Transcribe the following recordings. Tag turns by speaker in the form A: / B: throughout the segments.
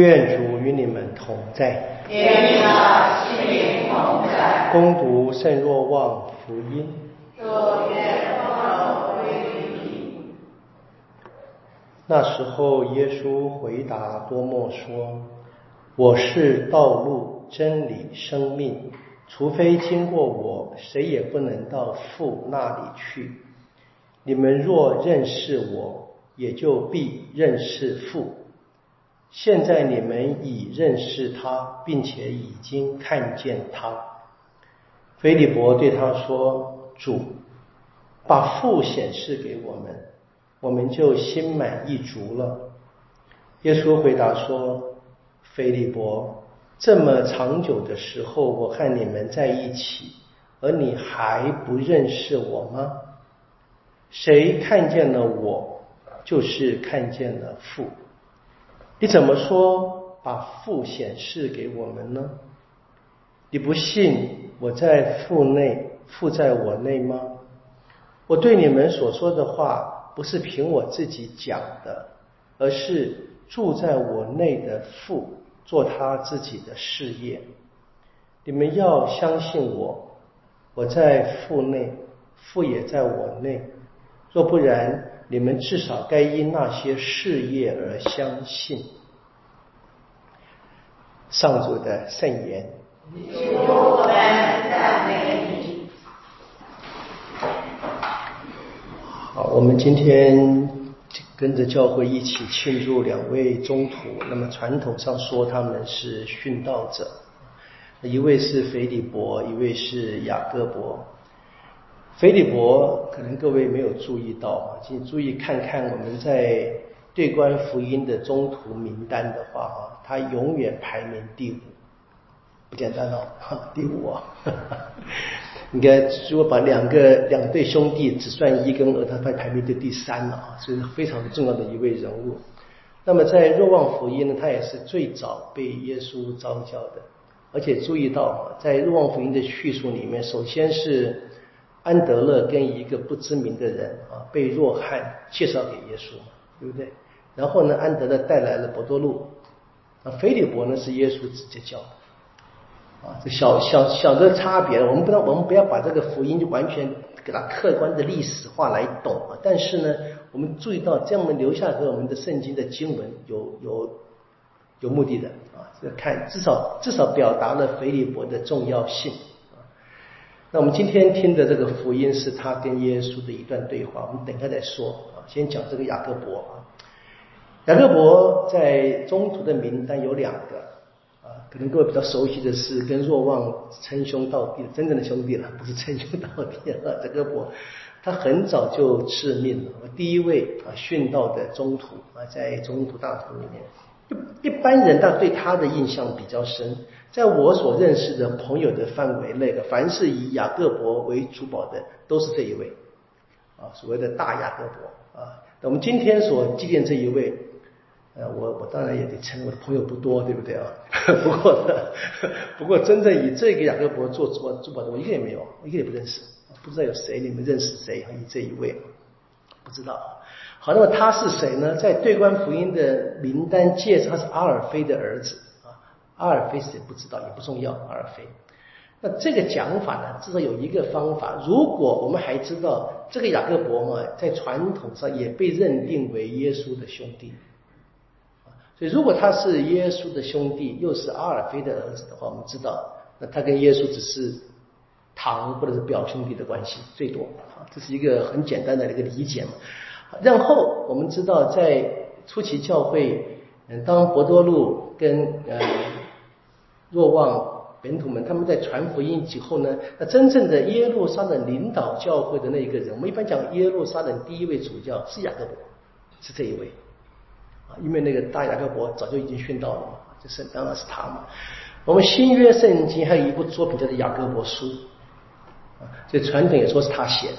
A: 愿主与你们同在。
B: 愿你的心灵同在。
A: 攻读圣若望福音。
B: 作愿光荣归于你。
A: 那时候，耶稣回答多默说：“我是道路、真理、生命，除非经过我，谁也不能到父那里去。你们若认识我，也就必认识父。”现在你们已认识他，并且已经看见他。菲利伯对他说：“主，把父显示给我们，我们就心满意足了。”耶稣回答说：“菲利伯，这么长久的时候，我和你们在一起，而你还不认识我吗？谁看见了我，就是看见了父。”你怎么说把父显示给我们呢？你不信我在父内，父在我内吗？我对你们所说的话，不是凭我自己讲的，而是住在我内的父做他自己的事业。你们要相信我，我在父内，父也在我内。若不然，你们至少该因那些事业而相信。上主的圣言。
B: 我们赞美你。
A: 好，我们今天跟着教会一起庆祝两位宗徒。那么传统上说他们是殉道者，一位是腓利伯，一位是雅各伯。菲利伯可能各位没有注意到啊，请注意看看我们在对观福音的中途名单的话啊，他永远排名第五，不简单哦，第五啊！应该如果把两个两对兄弟只算一跟二，他排排名的第三了啊，所以非常重要的一位人物。那么在若望福音呢，他也是最早被耶稣召教的，而且注意到在若望福音的叙述里面，首先是。安德勒跟一个不知名的人啊，被弱汉介绍给耶稣，对不对？然后呢，安德勒带来了博多禄，啊，菲利伯呢是耶稣直接教的，啊，这小小小的差别，我们不能，我们不要把这个福音就完全给它客观的历史化来懂啊。但是呢，我们注意到这样我们留下给我们的圣经的经文有有有目的的啊，这看至少至少表达了菲利伯的重要性。那我们今天听的这个福音是他跟耶稣的一段对话，我们等下再说啊。先讲这个雅各伯啊，雅各伯在中途的名单有两个啊，可能各位比较熟悉的是跟若望称兄道弟的真正的兄弟了，不是称兄道弟了。雅各伯他很早就致命了，第一位啊殉道的中途啊，在中途大图里面。一一般人，他对他的印象比较深。在我所认识的朋友的范围内，凡是以雅各伯为主保的，都是这一位啊，所谓的大雅各伯啊。那我们今天所纪念这一位，呃，我我当然也得称我的朋友不多，对不对啊？不过呢，不过真正以这个雅各伯做主保主保的，我一个也没有，一个也不认识，不知道有谁，你们认识谁？以这一位，不知道。好，那么他是谁呢？在对观福音的名单介绍，他是阿尔菲的儿子。阿尔菲谁不知道也不重要，阿尔菲。那这个讲法呢，至少有一个方法。如果我们还知道这个雅各伯嘛，在传统上也被认定为耶稣的兄弟所以如果他是耶稣的兄弟，又是阿尔菲的儿子的话，我们知道，那他跟耶稣只是堂或者是表兄弟的关系，最多啊。这是一个很简单的一个理解嘛。然后我们知道，在初期教会，嗯，当博多禄跟呃若望本土们他们在传福音以后呢，那真正的耶路撒冷领导教会的那一个人，我们一般讲耶路撒冷第一位主教是雅各伯，是这一位啊，因为那个大雅各伯早就已经殉道了嘛，就是当然是他嘛。我们新约圣经还有一部作品叫做雅各伯书啊，所以传统也说是他写的。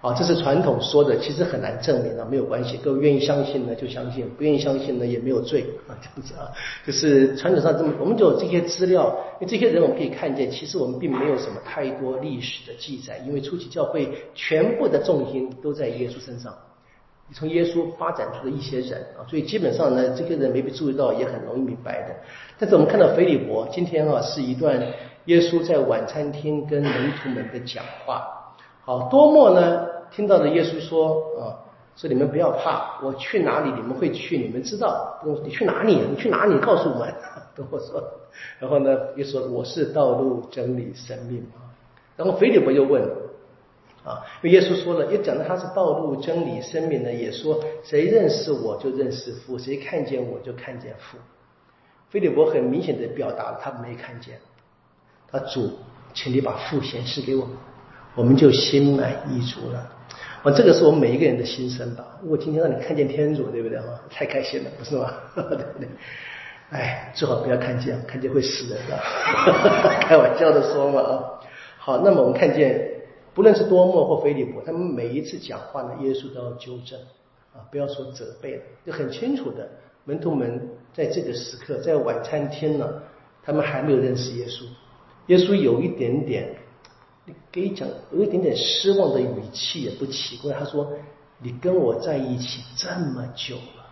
A: 啊，这是传统说的，其实很难证明啊，没有关系，各位愿意相信呢就相信，不愿意相信呢也没有罪啊，这样子啊，就是传统上这么，我们就有这些资料，因为这些人我们可以看见，其实我们并没有什么太多历史的记载，因为初期教会全部的重心都在耶稣身上，从耶稣发展出的一些人啊，所以基本上呢，这个人没被注意到也很容易明白的。但是我们看到腓利伯今天啊，是一段耶稣在晚餐厅跟门徒们的讲话。好，多默呢听到了耶稣说啊，说你们不要怕，我去哪里你们会去，你们知道。你去哪里？你去哪里？告诉我们。多默说，然后呢，又说我是道路、真理、生命啊。然后腓利伯又问。啊，因为耶稣说了，又讲到他是道路、真理、生命呢，也说谁认识我就认识父，谁看见我就看见父。菲利伯很明显的表达了他没看见，他主，请你把父显示给我，我们就心满意足了。啊，这个是我们每一个人的心声吧。如果今天让你看见天主，对不对？哈，太开心了，不是吗？对不对？哎，最好不要看见，看见会死人的。开玩笑的说嘛啊。好，那么我们看见。不论是多默或菲利普，他们每一次讲话呢，耶稣都要纠正啊，不要说责备了，就很清楚的。门徒们在这个时刻，在晚餐厅呢，他们还没有认识耶稣。耶稣有一点点，你可以讲有一点点失望的语气也不奇怪。他说：“你跟我在一起这么久了。”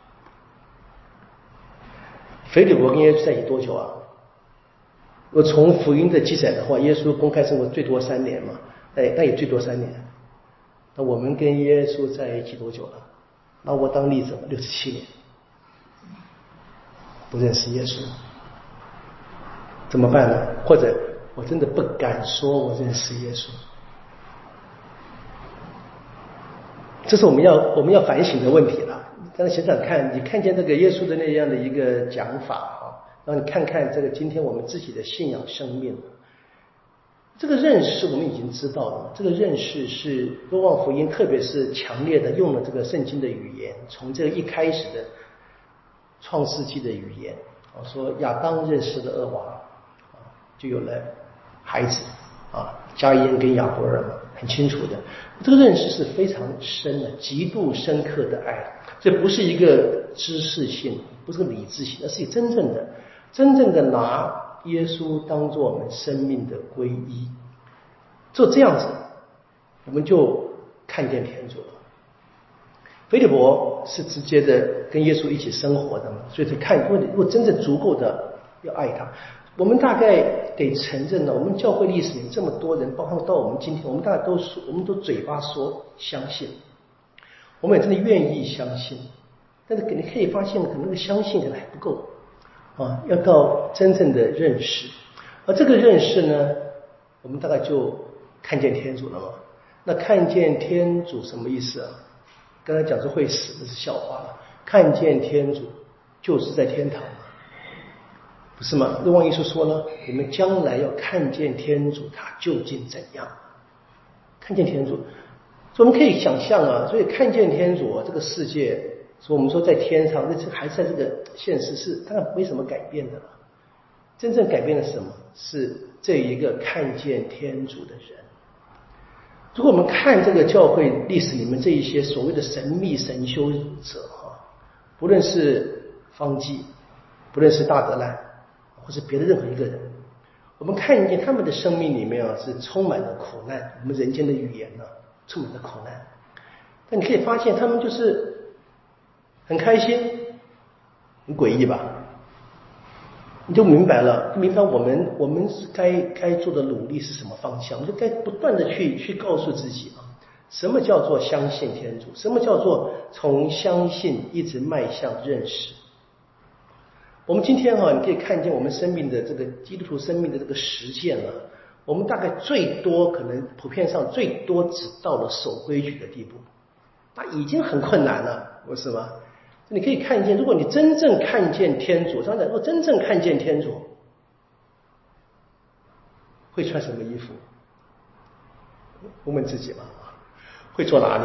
A: 菲利伯跟耶稣在一起多久啊？我从福音的记载的话，耶稣公开生活最多三年嘛。哎，那也最多三年。那我们跟耶稣在一起多久了？那我当例子，六十七年，不认识耶稣，怎么办呢？或者我真的不敢说我认识耶稣，这是我们要我们要反省的问题了。但是想想看，你看见这个耶稣的那样的一个讲法啊，让你看看这个今天我们自己的信仰生命。这个认识我们已经知道了，这个认识是多望福音，特别是强烈的用了这个圣经的语言，从这个一开始的创世纪的语言，啊，说亚当认识了恶娃，就有了孩子，啊，加因跟亚伯尔，很清楚的，这个认识是非常深的，极度深刻的爱，这不是一个知识性，不是个理智性，而是真正的，真正的拿。耶稣当做我们生命的皈依，就这样子，我们就看见天主了。菲利伯是直接的跟耶稣一起生活的嘛，所以他看，如果如果真正足够的要爱他，我们大概得承认了，我们教会历史里这么多人，包括到我们今天，我们大家都说，我们都嘴巴说相信，我们也真的愿意相信，但是你可以发现，可能那个相信可能还不够。啊，要到真正的认识，而这个认识呢，我们大概就看见天主了嘛。那看见天主什么意思啊？刚才讲说会死，那是笑话了。看见天主就是在天堂，不是吗？若望耶稣说呢，我们将来要看见天主，他究竟怎样？看见天主，所以我们可以想象啊，所以看见天主，这个世界。所以我们说在天上，那这还是在这个现实是当然没什么改变的了。真正改变了什么？是这一个看见天主的人。如果我们看这个教会历史里面这一些所谓的神秘神修者哈，不论是方济，不论是大德兰，或是别的任何一个人，我们看见他们的生命里面啊是充满了苦难。我们人间的语言呢，充满了苦难。但你可以发现，他们就是。很开心，很诡异吧？你就明白了，明白我们我们该该做的努力是什么方向？我们就该不断的去去告诉自己啊，什么叫做相信天主？什么叫做从相信一直迈向认识？我们今天哈，你可以看见我们生命的这个基督徒生命的这个实践了。我们大概最多可能普遍上最多只到了守规矩的地步，那已经很困难了，不是吗？你可以看见，如果你真正看见天主，刚才如果真正看见天主，会穿什么衣服？问问自己吧。会坐哪里？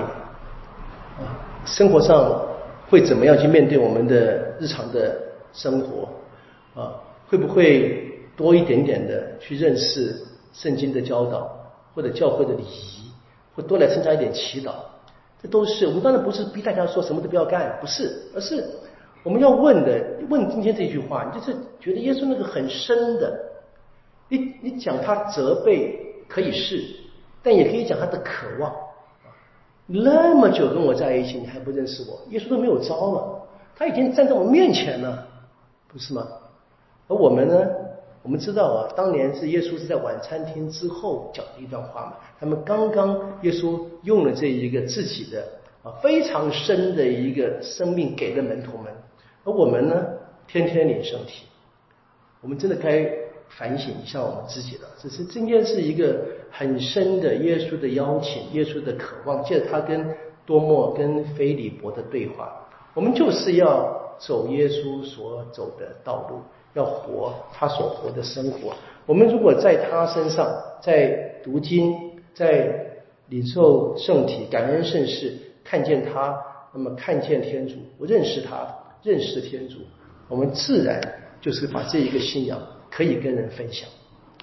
A: 啊，生活上会怎么样去面对我们的日常的生活？啊，会不会多一点点的去认识圣经的教导，或者教会的礼仪，或多来参加一点祈祷？这都是我们当然不是逼大家说什么都不要干，不是，而是我们要问的，问今天这句话，就是觉得耶稣那个很深的，你你讲他责备可以是，但也可以讲他的渴望，那么久跟我在一起，你还不认识我？耶稣都没有招了，他已经站在我面前了，不是吗？而我们呢？我们知道啊，当年是耶稣是在晚餐厅之后讲的一段话嘛。他们刚刚耶稣用了这一个自己的啊非常深的一个生命给了门徒们，而我们呢，天天领圣体，我们真的该反省一下我们自己了。只是今天是一个很深的耶稣的邀请，耶稣的渴望，借着他跟多莫跟菲利伯的对话，我们就是要走耶稣所走的道路。要活他所活的生活。我们如果在他身上，在读经，在领受圣体、感恩圣事，看见他，那么看见天主，我认识他，认识天主，我们自然就是把这一个信仰可以跟人分享。